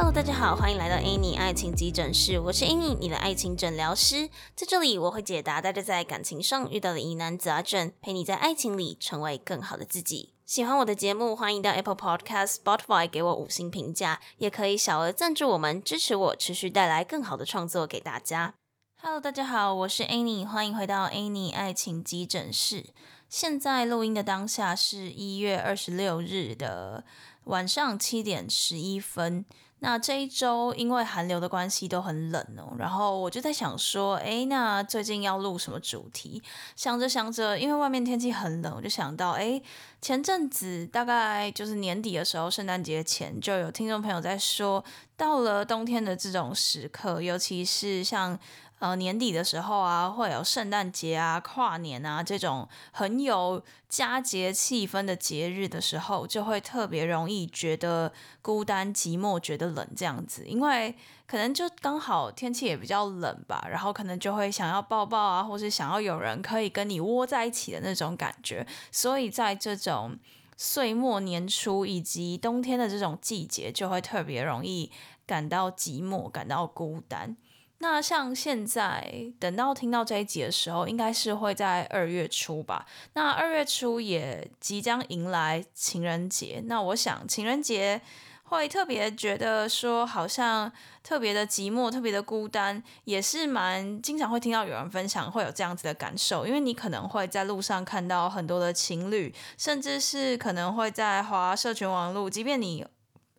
Hello，大家好，欢迎来到 Annie 爱情急诊室，我是 Annie，你的爱情诊疗师。在这里，我会解答大家在感情上遇到的疑难杂症，陪你在爱情里成为更好的自己。喜欢我的节目，欢迎到 Apple Podcast、Spotify 给我五星评价，也可以小额赞助我们，支持我持续带来更好的创作给大家。Hello，大家好，我是 Annie，欢迎回到 Annie 爱情急诊室。现在录音的当下是一月二十六日的晚上七点十一分。那这一周因为寒流的关系都很冷哦，然后我就在想说，哎，那最近要录什么主题？想着想着，因为外面天气很冷，我就想到，哎，前阵子大概就是年底的时候，圣诞节前就有听众朋友在说，到了冬天的这种时刻，尤其是像。呃，年底的时候啊，会有圣诞节啊、跨年啊这种很有佳节气氛的节日的时候，就会特别容易觉得孤单、寂寞、觉得冷这样子，因为可能就刚好天气也比较冷吧，然后可能就会想要抱抱啊，或是想要有人可以跟你窝在一起的那种感觉，所以在这种岁末年初以及冬天的这种季节，就会特别容易感到寂寞、感到孤单。那像现在等到听到这一集的时候，应该是会在二月初吧。那二月初也即将迎来情人节。那我想情人节会特别觉得说，好像特别的寂寞、特别的孤单，也是蛮经常会听到有人分享会有这样子的感受。因为你可能会在路上看到很多的情侣，甚至是可能会在华社群网络，即便你。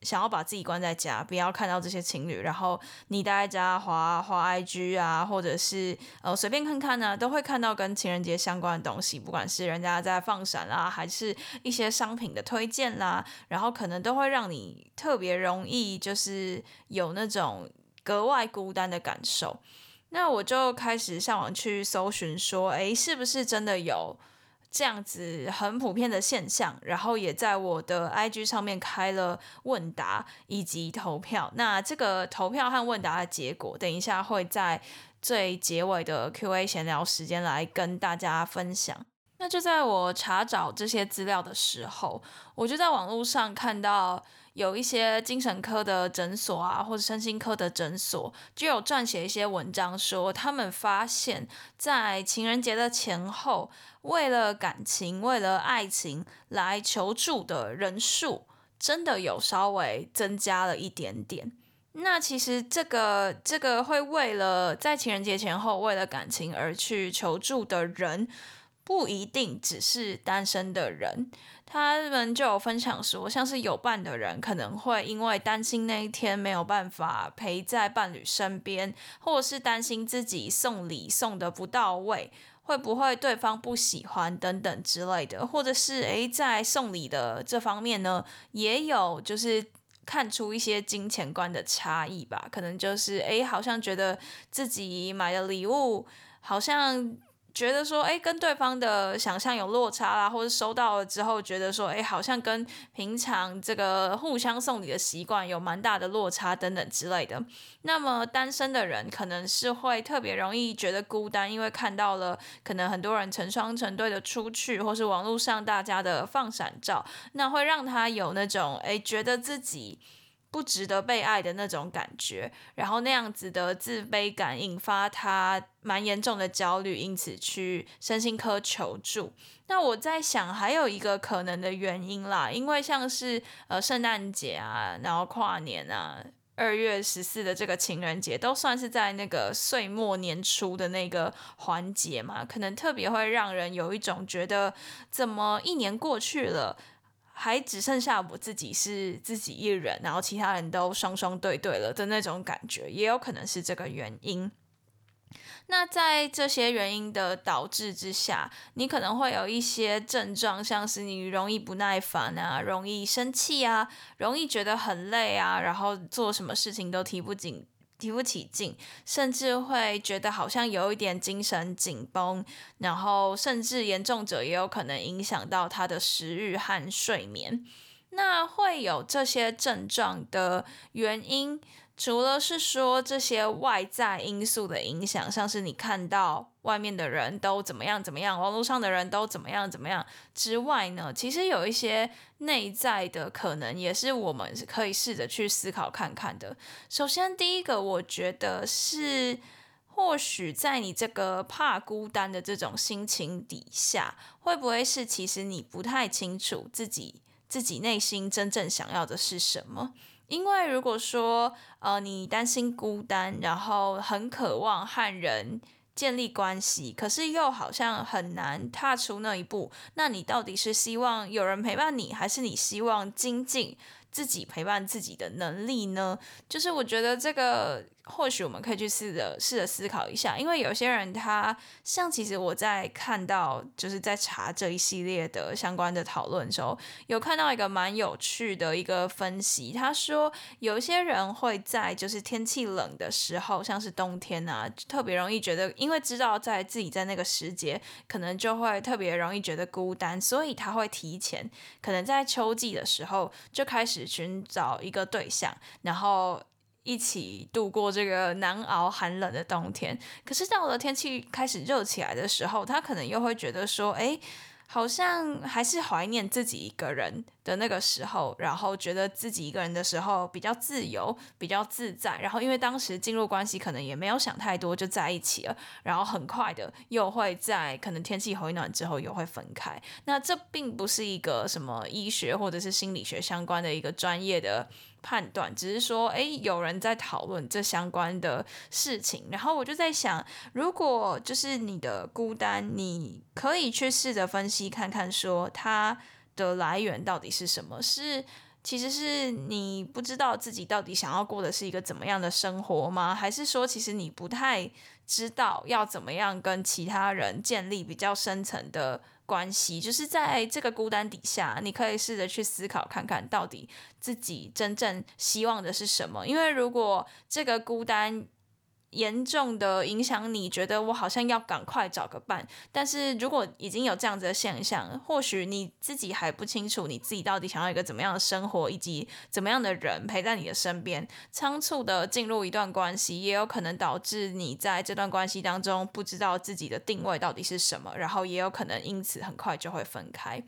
想要把自己关在家，不要看到这些情侣，然后你待在家滑滑 IG 啊，或者是呃随便看看呢、啊，都会看到跟情人节相关的东西，不管是人家在放闪啦，还是一些商品的推荐啦，然后可能都会让你特别容易就是有那种格外孤单的感受。那我就开始上网去搜寻，说，诶，是不是真的有？这样子很普遍的现象，然后也在我的 IG 上面开了问答以及投票。那这个投票和问答的结果，等一下会在最结尾的 QA 闲聊时间来跟大家分享。那就在我查找这些资料的时候，我就在网络上看到。有一些精神科的诊所啊，或者身心科的诊所，就有撰写一些文章说，他们发现，在情人节的前后，为了感情、为了爱情来求助的人数，真的有稍微增加了一点点。那其实这个这个会为了在情人节前后为了感情而去求助的人，不一定只是单身的人。他们就有分享说，像是有伴的人可能会因为担心那一天没有办法陪在伴侣身边，或者是担心自己送礼送得不到位，会不会对方不喜欢等等之类的，或者是诶，在送礼的这方面呢，也有就是看出一些金钱观的差异吧，可能就是诶，好像觉得自己买的礼物好像。觉得说，诶，跟对方的想象有落差啦，或者收到了之后，觉得说，诶，好像跟平常这个互相送礼的习惯有蛮大的落差等等之类的。那么单身的人可能是会特别容易觉得孤单，因为看到了可能很多人成双成对的出去，或是网络上大家的放闪照，那会让他有那种，诶，觉得自己。不值得被爱的那种感觉，然后那样子的自卑感引发他蛮严重的焦虑，因此去身心科求助。那我在想，还有一个可能的原因啦，因为像是呃圣诞节啊，然后跨年啊，二月十四的这个情人节，都算是在那个岁末年初的那个环节嘛，可能特别会让人有一种觉得，怎么一年过去了。还只剩下我自己是自己一人，然后其他人都双双对对了的那种感觉，也有可能是这个原因。那在这些原因的导致之下，你可能会有一些症状，像是你容易不耐烦啊，容易生气啊，容易觉得很累啊，然后做什么事情都提不紧。提不起劲，甚至会觉得好像有一点精神紧绷，然后甚至严重者也有可能影响到他的食欲和睡眠。那会有这些症状的原因，除了是说这些外在因素的影响，像是你看到外面的人都怎么样怎么样，网络上的人都怎么样怎么样之外呢，其实有一些内在的可能，也是我们可以试着去思考看看的。首先，第一个，我觉得是，或许在你这个怕孤单的这种心情底下，会不会是其实你不太清楚自己自己内心真正想要的是什么？因为如果说，呃，你担心孤单，然后很渴望和人建立关系，可是又好像很难踏出那一步，那你到底是希望有人陪伴你，还是你希望精进自己陪伴自己的能力呢？就是我觉得这个。或许我们可以去试着试着思考一下，因为有些人他像其实我在看到就是在查这一系列的相关的讨论的时候，有看到一个蛮有趣的一个分析。他说有些人会在就是天气冷的时候，像是冬天啊，特别容易觉得，因为知道在自己在那个时节可能就会特别容易觉得孤单，所以他会提前可能在秋季的时候就开始寻找一个对象，然后。一起度过这个难熬寒冷的冬天，可是到了天气开始热起来的时候，他可能又会觉得说，哎，好像还是怀念自己一个人的那个时候，然后觉得自己一个人的时候比较自由，比较自在。然后因为当时进入关系，可能也没有想太多就在一起了，然后很快的又会在可能天气回暖之后又会分开。那这并不是一个什么医学或者是心理学相关的一个专业的。判断只是说，哎，有人在讨论这相关的事情，然后我就在想，如果就是你的孤单，你可以去试着分析看看，说他的来源到底是什么？是其实是你不知道自己到底想要过的是一个怎么样的生活吗？还是说，其实你不太知道要怎么样跟其他人建立比较深层的？关系就是在这个孤单底下，你可以试着去思考看看到底自己真正希望的是什么。因为如果这个孤单，严重的影响你，觉得我好像要赶快找个伴。但是如果已经有这样子的现象，或许你自己还不清楚你自己到底想要一个怎么样的生活，以及怎么样的人陪在你的身边。仓促的进入一段关系，也有可能导致你在这段关系当中不知道自己的定位到底是什么，然后也有可能因此很快就会分开。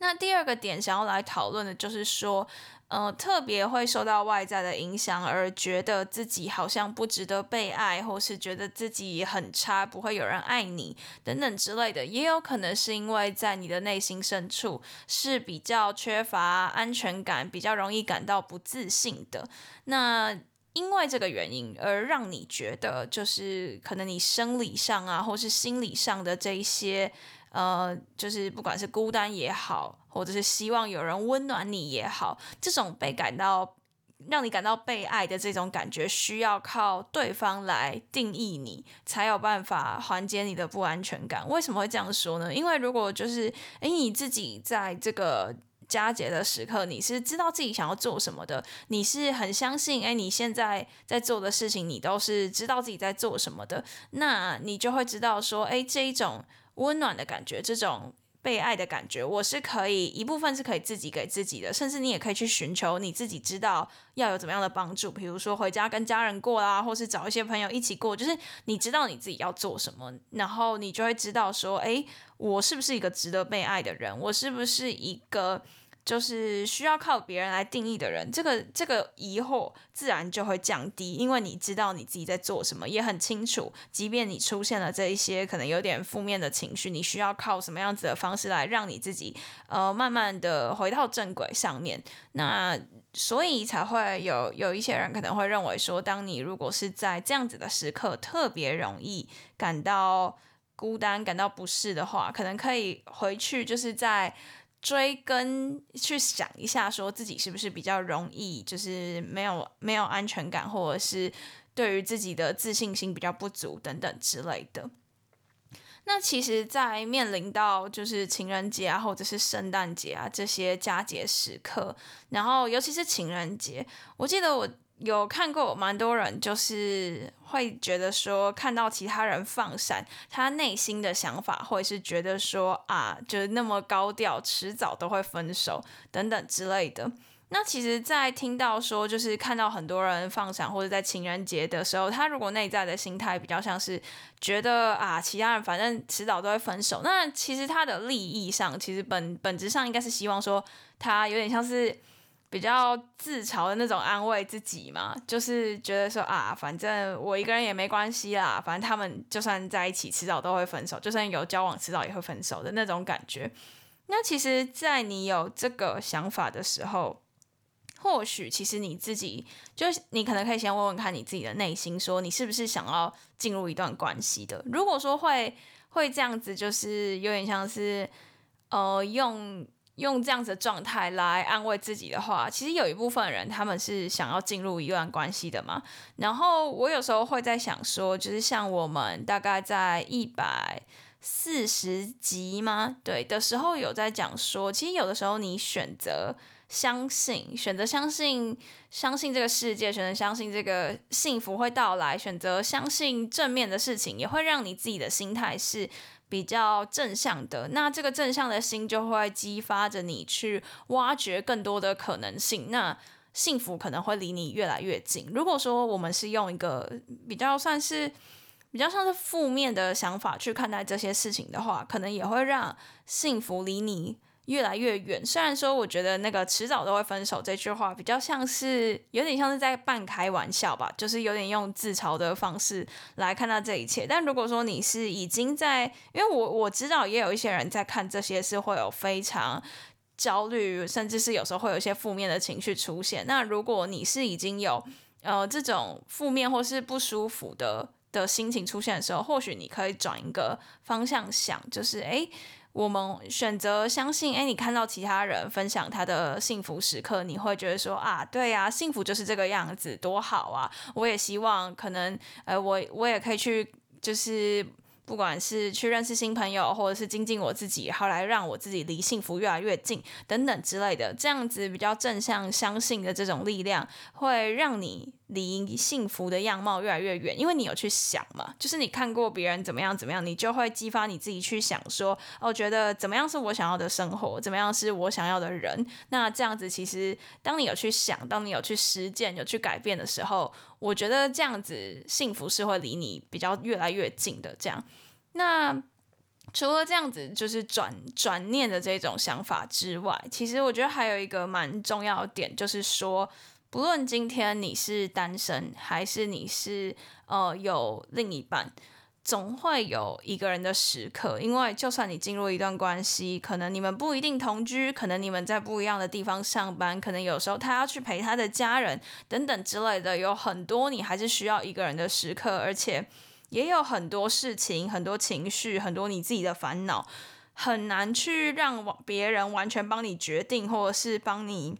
那第二个点想要来讨论的就是说，呃，特别会受到外在的影响，而觉得自己好像不值得被爱，或是觉得自己很差，不会有人爱你等等之类的，也有可能是因为在你的内心深处是比较缺乏安全感，比较容易感到不自信的。那因为这个原因而让你觉得，就是可能你生理上啊，或是心理上的这一些。呃，就是不管是孤单也好，或者是希望有人温暖你也好，这种被感到让你感到被爱的这种感觉，需要靠对方来定义你，才有办法缓解你的不安全感。为什么会这样说呢？因为如果就是诶，你自己在这个佳节的时刻，你是知道自己想要做什么的，你是很相信诶，你现在在做的事情，你都是知道自己在做什么的，那你就会知道说，诶，这一种。温暖的感觉，这种被爱的感觉，我是可以一部分是可以自己给自己的，甚至你也可以去寻求你自己知道要有怎么样的帮助，比如说回家跟家人过啦，或是找一些朋友一起过，就是你知道你自己要做什么，然后你就会知道说，诶，我是不是一个值得被爱的人？我是不是一个？就是需要靠别人来定义的人，这个这个疑惑自然就会降低，因为你知道你自己在做什么，也很清楚。即便你出现了这一些可能有点负面的情绪，你需要靠什么样子的方式来让你自己呃慢慢的回到正轨上面。那所以才会有有一些人可能会认为说，当你如果是在这样子的时刻特别容易感到孤单、感到不适的话，可能可以回去就是在。追根去想一下，说自己是不是比较容易，就是没有没有安全感，或者是对于自己的自信心比较不足等等之类的。那其实，在面临到就是情人节啊，或者是圣诞节啊这些佳节时刻，然后尤其是情人节，我记得我。有看过蛮多人，就是会觉得说，看到其他人放闪，他内心的想法会是觉得说啊，就是那么高调，迟早都会分手等等之类的。那其实，在听到说，就是看到很多人放闪，或者在情人节的时候，他如果内在的心态比较像是觉得啊，其他人反正迟早都会分手。那其实他的利益上，其实本本质上应该是希望说，他有点像是比较自嘲的那种安慰自己嘛，就是觉得说啊，反正我一个人也没关系啦，反正他们就算在一起，迟早都会分手，就算有交往，迟早也会分手的那种感觉。那其实，在你有这个想法的时候，或许其实你自己就是你可能可以先问问看你自己的内心，说你是不是想要进入一段关系的。如果说会会这样子，就是有点像是呃用用这样子的状态来安慰自己的话，其实有一部分人他们是想要进入一段关系的嘛。然后我有时候会在想说，就是像我们大概在一百四十集吗？对的时候有在讲说，其实有的时候你选择。相信，选择相信，相信这个世界，选择相信这个幸福会到来，选择相信正面的事情，也会让你自己的心态是比较正向的。那这个正向的心就会激发着你去挖掘更多的可能性。那幸福可能会离你越来越近。如果说我们是用一个比较算是比较像是负面的想法去看待这些事情的话，可能也会让幸福离你。越来越远。虽然说，我觉得那个迟早都会分手这句话比较像是有点像是在半开玩笑吧，就是有点用自嘲的方式来看到这一切。但如果说你是已经在，因为我我知道也有一些人在看这些是会有非常焦虑，甚至是有时候会有一些负面的情绪出现。那如果你是已经有呃这种负面或是不舒服的的心情出现的时候，或许你可以转一个方向想，就是诶。我们选择相信，哎，你看到其他人分享他的幸福时刻，你会觉得说啊，对呀，幸福就是这个样子，多好啊！我也希望可能，呃，我我也可以去，就是。不管是去认识新朋友，或者是精进我自己，好来让我自己离幸福越来越近，等等之类的，这样子比较正向相信的这种力量，会让你离幸福的样貌越来越远。因为你有去想嘛，就是你看过别人怎么样怎么样，你就会激发你自己去想说，哦，觉得怎么样是我想要的生活，怎么样是我想要的人。那这样子其实，当你有去想，当你有去实践，有去改变的时候。我觉得这样子幸福是会离你比较越来越近的。这样，那除了这样子就是转转念的这种想法之外，其实我觉得还有一个蛮重要的点，就是说，不论今天你是单身还是你是呃有另一半。总会有一个人的时刻，因为就算你进入一段关系，可能你们不一定同居，可能你们在不一样的地方上班，可能有时候他要去陪他的家人等等之类的，有很多你还是需要一个人的时刻，而且也有很多事情、很多情绪、很多你自己的烦恼，很难去让别人完全帮你决定，或者是帮你。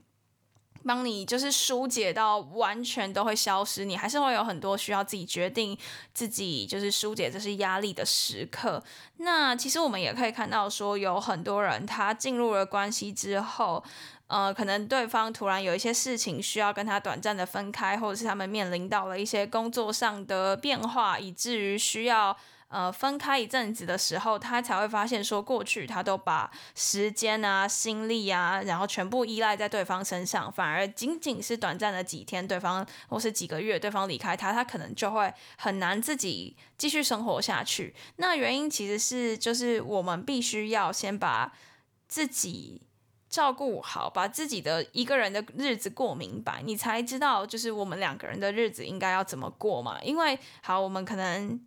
帮你就是疏解到完全都会消失，你还是会有很多需要自己决定、自己就是疏解这些压力的时刻。那其实我们也可以看到，说有很多人他进入了关系之后，呃，可能对方突然有一些事情需要跟他短暂的分开，或者是他们面临到了一些工作上的变化，以至于需要。呃，分开一阵子的时候，他才会发现说，过去他都把时间啊、心力啊，然后全部依赖在对方身上，反而仅仅是短暂的几天，对方或是几个月，对方离开他，他可能就会很难自己继续生活下去。那原因其实是，就是我们必须要先把自己照顾好，把自己的一个人的日子过明白，你才知道，就是我们两个人的日子应该要怎么过嘛。因为，好，我们可能。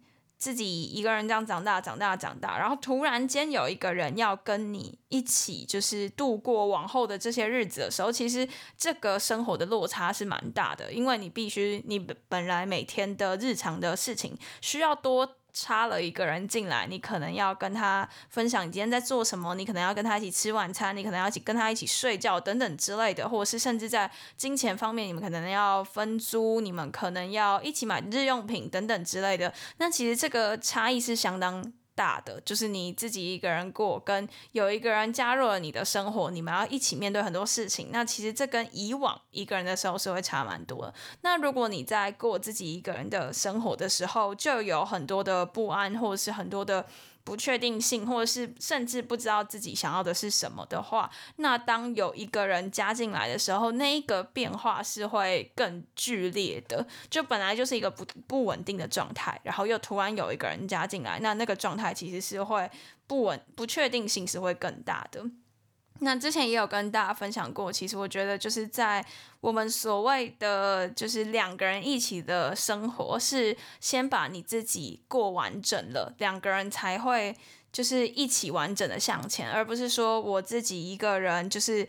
自己一个人这样长大，长大，长大，然后突然间有一个人要跟你一起，就是度过往后的这些日子的时候，其实这个生活的落差是蛮大的，因为你必须，你本来每天的日常的事情需要多。插了一个人进来，你可能要跟他分享你今天在做什么，你可能要跟他一起吃晚餐，你可能要一起跟他一起睡觉等等之类的，或者是甚至在金钱方面，你们可能要分租，你们可能要一起买日用品等等之类的。那其实这个差异是相当。大的就是你自己一个人过，跟有一个人加入了你的生活，你们要一起面对很多事情。那其实这跟以往一个人的时候是会差蛮多。那如果你在过自己一个人的生活的时候，就有很多的不安，或者是很多的不确定性，或者是甚至不知道自己想要的是什么的话，那当有一个人加进来的时候，那一个变化是会更剧烈的。就本来就是一个不不稳定的状态，然后又突然有一个人加进来，那那个状态其实是会不稳，不确定性是会更大的。那之前也有跟大家分享过，其实我觉得就是在我们所谓的就是两个人一起的生活，是先把你自己过完整了，两个人才会就是一起完整的向前，而不是说我自己一个人就是。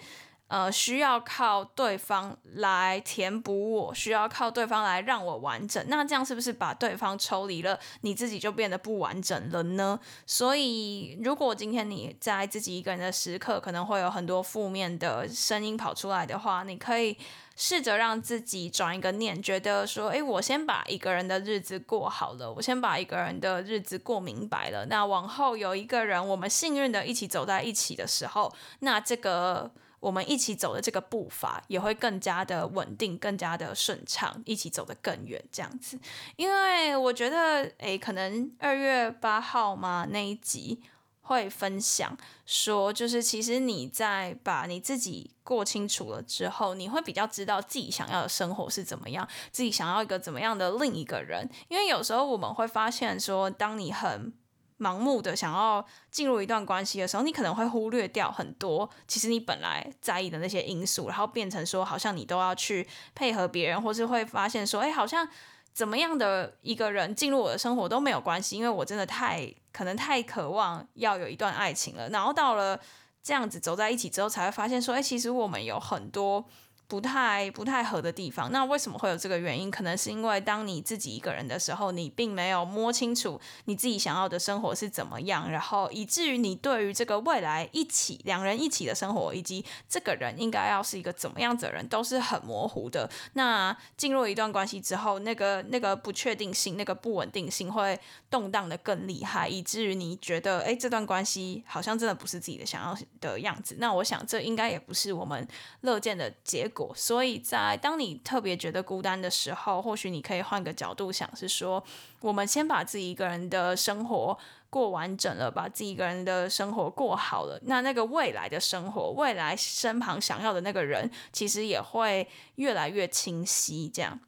呃，需要靠对方来填补我，需要靠对方来让我完整。那这样是不是把对方抽离了，你自己就变得不完整了呢？所以，如果今天你在自己一个人的时刻，可能会有很多负面的声音跑出来的话，你可以试着让自己转一个念，觉得说，诶，我先把一个人的日子过好了，我先把一个人的日子过明白了。那往后有一个人，我们幸运的一起走在一起的时候，那这个。我们一起走的这个步伐也会更加的稳定，更加的顺畅，一起走得更远，这样子。因为我觉得，诶，可能二月八号嘛，那一集会分享说，就是其实你在把你自己过清楚了之后，你会比较知道自己想要的生活是怎么样，自己想要一个怎么样的另一个人。因为有时候我们会发现说，当你很盲目的想要进入一段关系的时候，你可能会忽略掉很多其实你本来在意的那些因素，然后变成说好像你都要去配合别人，或是会发现说，哎，好像怎么样的一个人进入我的生活都没有关系，因为我真的太可能太渴望要有一段爱情了。然后到了这样子走在一起之后，才会发现说，哎，其实我们有很多。不太不太合的地方，那为什么会有这个原因？可能是因为当你自己一个人的时候，你并没有摸清楚你自己想要的生活是怎么样，然后以至于你对于这个未来一起两人一起的生活，以及这个人应该要是一个怎么样子的人，都是很模糊的。那进入一段关系之后，那个那个不确定性、那个不稳定性会动荡的更厉害，以至于你觉得，哎，这段关系好像真的不是自己的想要的样子。那我想，这应该也不是我们乐见的结果。所以在当你特别觉得孤单的时候，或许你可以换个角度想，是说我们先把自己一个人的生活过完整了，把自己一个人的生活过好了，那那个未来的生活，未来身旁想要的那个人，其实也会越来越清晰，这样。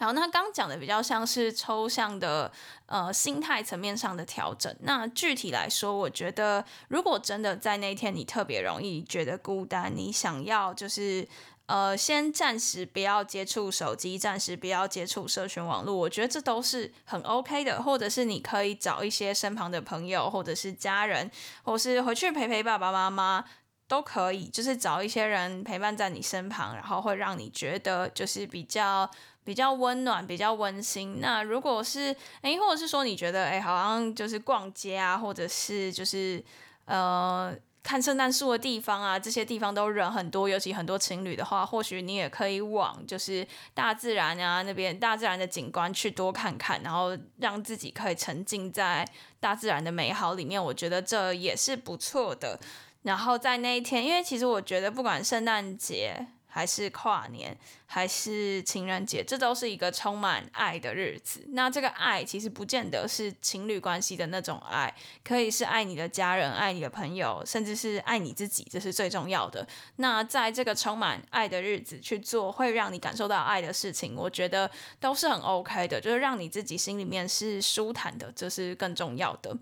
好，那刚讲的比较像是抽象的，呃，心态层面上的调整。那具体来说，我觉得，如果真的在那一天你特别容易觉得孤单，你想要就是，呃，先暂时不要接触手机，暂时不要接触社群网络，我觉得这都是很 OK 的。或者是你可以找一些身旁的朋友，或者是家人，或是回去陪陪爸爸妈妈，都可以。就是找一些人陪伴在你身旁，然后会让你觉得就是比较。比较温暖，比较温馨。那如果是诶，或者是说你觉得诶，好像就是逛街啊，或者是就是呃看圣诞树的地方啊，这些地方都人很多，尤其很多情侣的话，或许你也可以往就是大自然啊那边大自然的景观去多看看，然后让自己可以沉浸在大自然的美好里面。我觉得这也是不错的。然后在那一天，因为其实我觉得不管圣诞节。还是跨年，还是情人节，这都是一个充满爱的日子。那这个爱其实不见得是情侣关系的那种爱，可以是爱你的家人、爱你的朋友，甚至是爱你自己，这是最重要的。那在这个充满爱的日子去做会让你感受到爱的事情，我觉得都是很 OK 的，就是让你自己心里面是舒坦的，这是更重要的。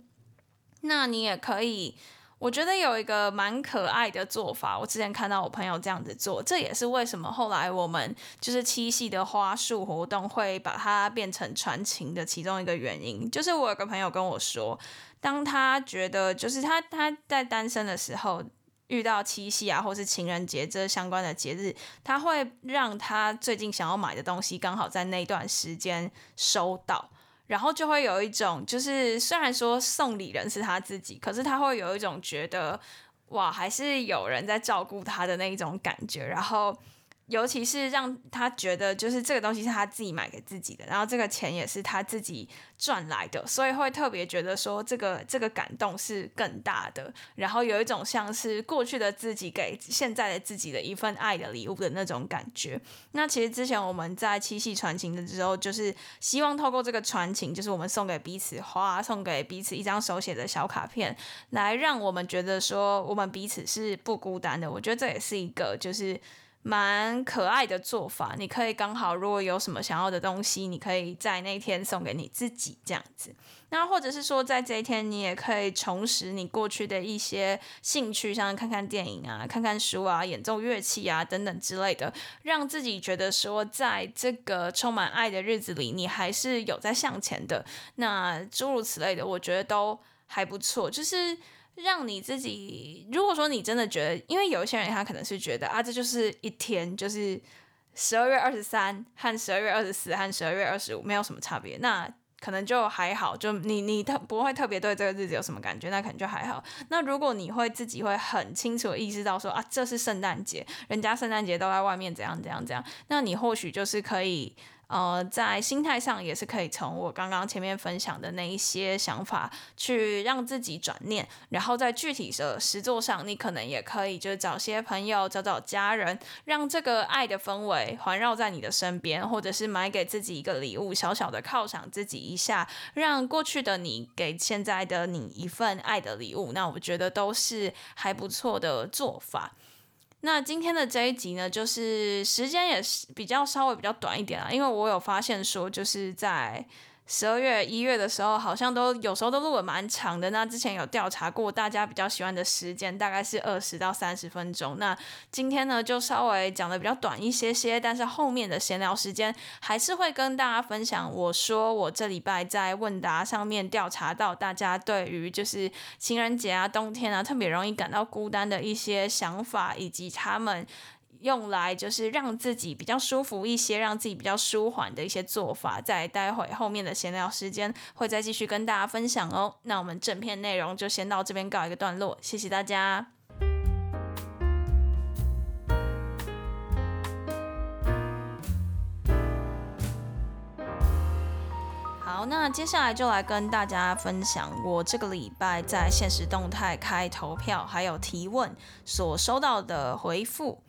那你也可以。我觉得有一个蛮可爱的做法，我之前看到我朋友这样子做，这也是为什么后来我们就是七夕的花束活动会把它变成传情的其中一个原因。就是我有个朋友跟我说，当他觉得就是他他在单身的时候遇到七夕啊，或是情人节这相关的节日，他会让他最近想要买的东西刚好在那段时间收到。然后就会有一种，就是虽然说送礼人是他自己，可是他会有一种觉得，哇，还是有人在照顾他的那一种感觉。然后尤其是让他觉得，就是这个东西是他自己买给自己的，然后这个钱也是他自己赚来的，所以会特别觉得说，这个这个感动是更大的，然后有一种像是过去的自己给现在的自己的一份爱的礼物的那种感觉。那其实之前我们在七夕传情的时候，就是希望透过这个传情，就是我们送给彼此花，送给彼此一张手写的小卡片，来让我们觉得说我们彼此是不孤单的。我觉得这也是一个就是。蛮可爱的做法，你可以刚好如果有什么想要的东西，你可以在那天送给你自己这样子。那或者是说，在这一天你也可以重拾你过去的一些兴趣，像看看电影啊、看看书啊、演奏乐器啊等等之类的，让自己觉得说，在这个充满爱的日子里，你还是有在向前的。那诸如此类的，我觉得都还不错，就是。让你自己，如果说你真的觉得，因为有一些人他可能是觉得啊，这就是一天，就是十二月二十三和十二月二十四和十二月二十五没有什么差别，那可能就还好，就你你特不会特别对这个日子有什么感觉，那可能就还好。那如果你会自己会很清楚意识到说啊，这是圣诞节，人家圣诞节都在外面怎样怎样怎样，那你或许就是可以。呃，在心态上也是可以从我刚刚前面分享的那一些想法去让自己转念，然后在具体的实作上，你可能也可以就是找些朋友，找找家人，让这个爱的氛围环绕在你的身边，或者是买给自己一个礼物，小小的犒赏自己一下，让过去的你给现在的你一份爱的礼物，那我觉得都是还不错的做法。那今天的这一集呢，就是时间也是比较稍微比较短一点啊，因为我有发现说，就是在。十二月、一月的时候，好像都有时候都录了蛮长的。那之前有调查过，大家比较喜欢的时间大概是二十到三十分钟。那今天呢，就稍微讲的比较短一些些，但是后面的闲聊时间还是会跟大家分享。我说我这礼拜在问答上面调查到大家对于就是情人节啊、冬天啊特别容易感到孤单的一些想法，以及他们。用来就是让自己比较舒服一些，让自己比较舒缓的一些做法，在待会后面的闲聊时间会再继续跟大家分享哦。那我们正片内容就先到这边告一个段落，谢谢大家。好，那接下来就来跟大家分享我这个礼拜在现实动态开投票还有提问所收到的回复。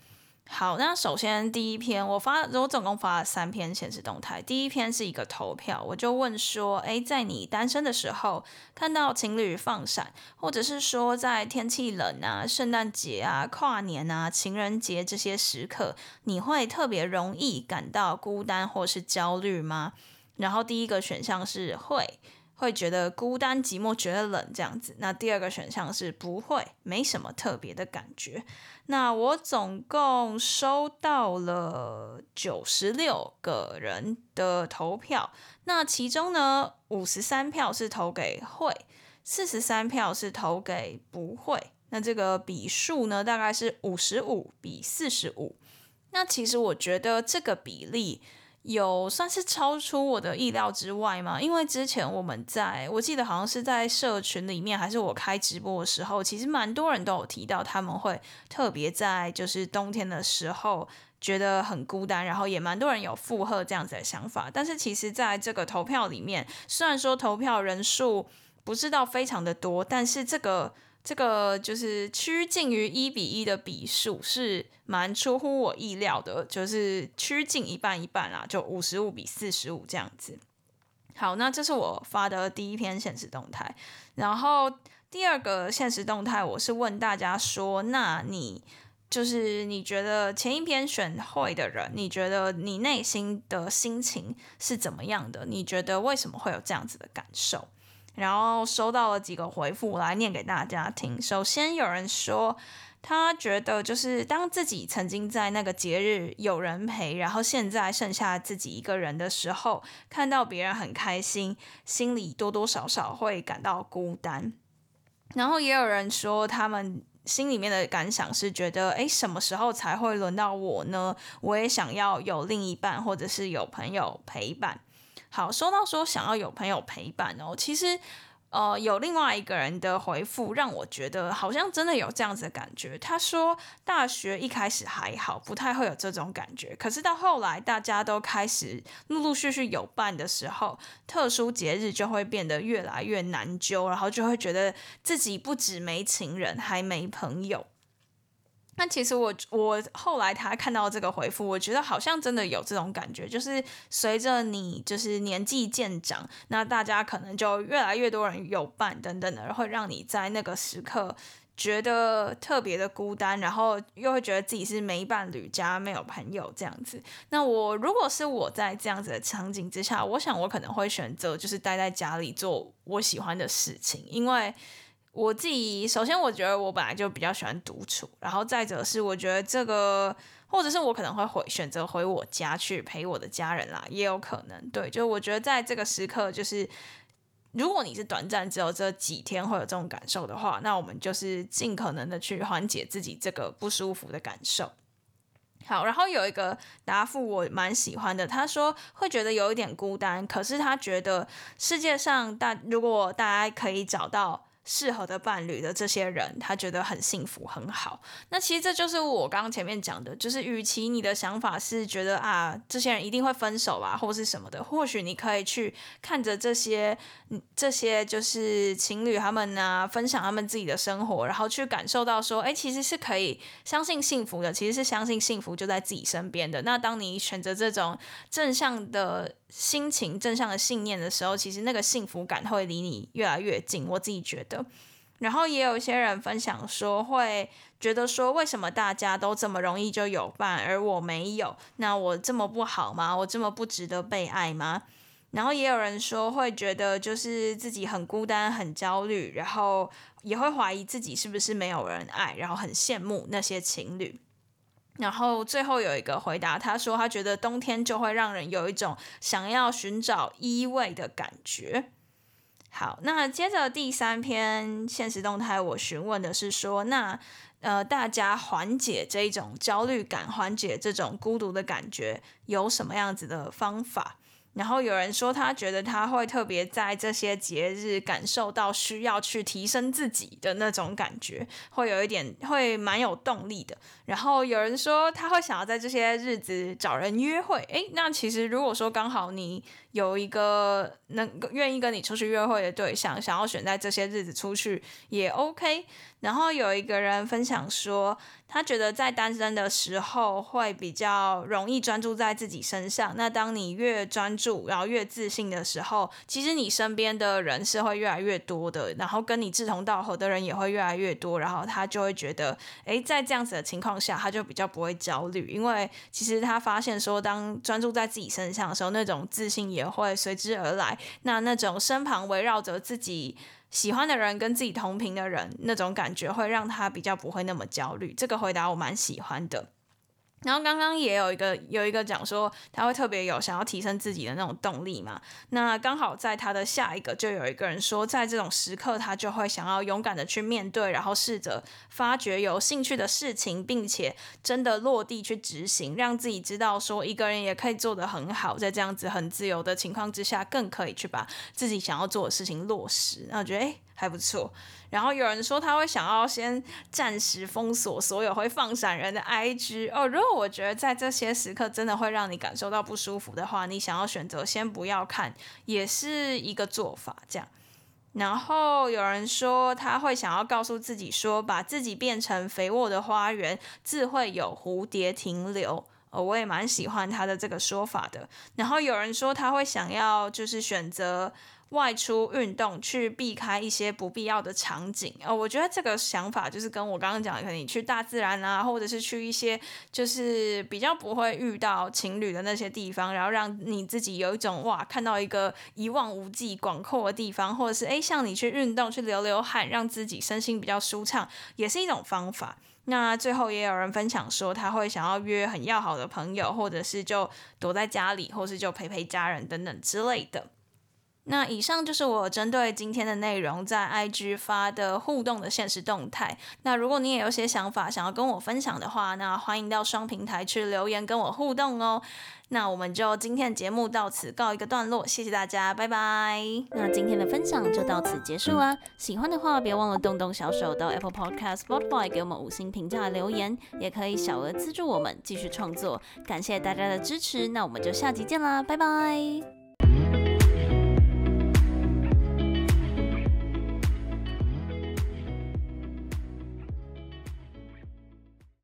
好，那首先第一篇我发，我总共发了三篇限时动态。第一篇是一个投票，我就问说，诶，在你单身的时候，看到情侣放闪，或者是说在天气冷啊、圣诞节啊、跨年啊、情人节这些时刻，你会特别容易感到孤单或是焦虑吗？然后第一个选项是会。会觉得孤单寂寞，觉得冷这样子。那第二个选项是不会，没什么特别的感觉。那我总共收到了九十六个人的投票，那其中呢，五十三票是投给会，四十三票是投给不会。那这个比数呢，大概是五十五比四十五。那其实我觉得这个比例。有算是超出我的意料之外吗？因为之前我们在，我记得好像是在社群里面，还是我开直播的时候，其实蛮多人都有提到他们会特别在就是冬天的时候觉得很孤单，然后也蛮多人有附和这样子的想法。但是其实在这个投票里面，虽然说投票人数不是到非常的多，但是这个。这个就是趋近于一比一的比数，是蛮出乎我意料的，就是趋近一半一半啦，就五十五比四十五这样子。好，那这是我发的第一篇现实动态，然后第二个现实动态，我是问大家说，那你就是你觉得前一篇选会的人，你觉得你内心的心情是怎么样的？你觉得为什么会有这样子的感受？然后收到了几个回复，我来念给大家听。首先有人说，他觉得就是当自己曾经在那个节日有人陪，然后现在剩下自己一个人的时候，看到别人很开心，心里多多少少会感到孤单。然后也有人说，他们心里面的感想是觉得，诶，什么时候才会轮到我呢？我也想要有另一半，或者是有朋友陪伴。好，说到说想要有朋友陪伴哦，其实呃，有另外一个人的回复让我觉得好像真的有这样子的感觉。他说，大学一开始还好，不太会有这种感觉。可是到后来，大家都开始陆陆续续有伴的时候，特殊节日就会变得越来越难揪，然后就会觉得自己不止没情人，还没朋友。那其实我我后来他看到这个回复，我觉得好像真的有这种感觉，就是随着你就是年纪渐长，那大家可能就越来越多人有伴等等的，会让你在那个时刻觉得特别的孤单，然后又会觉得自己是没伴侣加没有朋友这样子。那我如果是我在这样子的场景之下，我想我可能会选择就是待在家里做我喜欢的事情，因为。我自己首先，我觉得我本来就比较喜欢独处，然后再者是我觉得这个，或者是我可能会回选择回我家去陪我的家人啦，也有可能。对，就我觉得在这个时刻，就是如果你是短暂只有这几天会有这种感受的话，那我们就是尽可能的去缓解自己这个不舒服的感受。好，然后有一个答复我蛮喜欢的，他说会觉得有一点孤单，可是他觉得世界上大如果大家可以找到。适合的伴侣的这些人，他觉得很幸福很好。那其实这就是我刚刚前面讲的，就是与其你的想法是觉得啊，这些人一定会分手吧，或是什么的，或许你可以去看着这些，这些就是情侣他们呢、啊，分享他们自己的生活，然后去感受到说，哎，其实是可以相信幸福的，其实是相信幸福就在自己身边的。那当你选择这种正向的。心情正向的信念的时候，其实那个幸福感会离你越来越近。我自己觉得，然后也有一些人分享说，会觉得说，为什么大家都这么容易就有伴，而我没有？那我这么不好吗？我这么不值得被爱吗？然后也有人说，会觉得就是自己很孤单、很焦虑，然后也会怀疑自己是不是没有人爱，然后很羡慕那些情侣。然后最后有一个回答，他说他觉得冬天就会让人有一种想要寻找依偎的感觉。好，那接着第三篇现实动态，我询问的是说，那呃大家缓解这一种焦虑感、缓解这种孤独的感觉，有什么样子的方法？然后有人说，他觉得他会特别在这些节日感受到需要去提升自己的那种感觉，会有一点，会蛮有动力的。然后有人说，他会想要在这些日子找人约会。诶，那其实如果说刚好你有一个能愿意跟你出去约会的对象，想要选在这些日子出去也 OK。然后有一个人分享说，他觉得在单身的时候会比较容易专注在自己身上。那当你越专注，然后越自信的时候，其实你身边的人是会越来越多的，然后跟你志同道合的人也会越来越多。然后他就会觉得，诶，在这样子的情况下，他就比较不会焦虑，因为其实他发现说，当专注在自己身上的时候，那种自信也会随之而来。那那种身旁围绕着自己。喜欢的人跟自己同频的人，那种感觉会让他比较不会那么焦虑。这个回答我蛮喜欢的。然后刚刚也有一个有一个讲说，他会特别有想要提升自己的那种动力嘛。那刚好在他的下一个就有一个人说，在这种时刻他就会想要勇敢的去面对，然后试着发掘有兴趣的事情，并且真的落地去执行，让自己知道说一个人也可以做得很好，在这样子很自由的情况之下，更可以去把自己想要做的事情落实。那我觉得诶还不错。然后有人说他会想要先暂时封锁所有会放闪人的 IG 哦。如果我觉得在这些时刻真的会让你感受到不舒服的话，你想要选择先不要看，也是一个做法。这样。然后有人说他会想要告诉自己说，把自己变成肥沃的花园，自会有蝴蝶停留。哦，我也蛮喜欢他的这个说法的。然后有人说他会想要就是选择。外出运动，去避开一些不必要的场景。呃，我觉得这个想法就是跟我刚刚讲的，可能你去大自然啊，或者是去一些就是比较不会遇到情侣的那些地方，然后让你自己有一种哇，看到一个一望无际、广阔的地方，或者是诶，像你去运动，去流流汗，让自己身心比较舒畅，也是一种方法。那最后也有人分享说，他会想要约很要好的朋友，或者是就躲在家里，或是就陪陪家人等等之类的。那以上就是我针对今天的内容在 IG 发的互动的限时动态。那如果你也有些想法想要跟我分享的话，那欢迎到双平台去留言跟我互动哦。那我们就今天的节目到此告一个段落，谢谢大家，拜拜。那今天的分享就到此结束啦。喜欢的话，别忘了动动小手到 Apple Podcast、Spotify 给我们五星评价留言，也可以小额资助我们继续创作。感谢大家的支持，那我们就下集见啦，拜拜。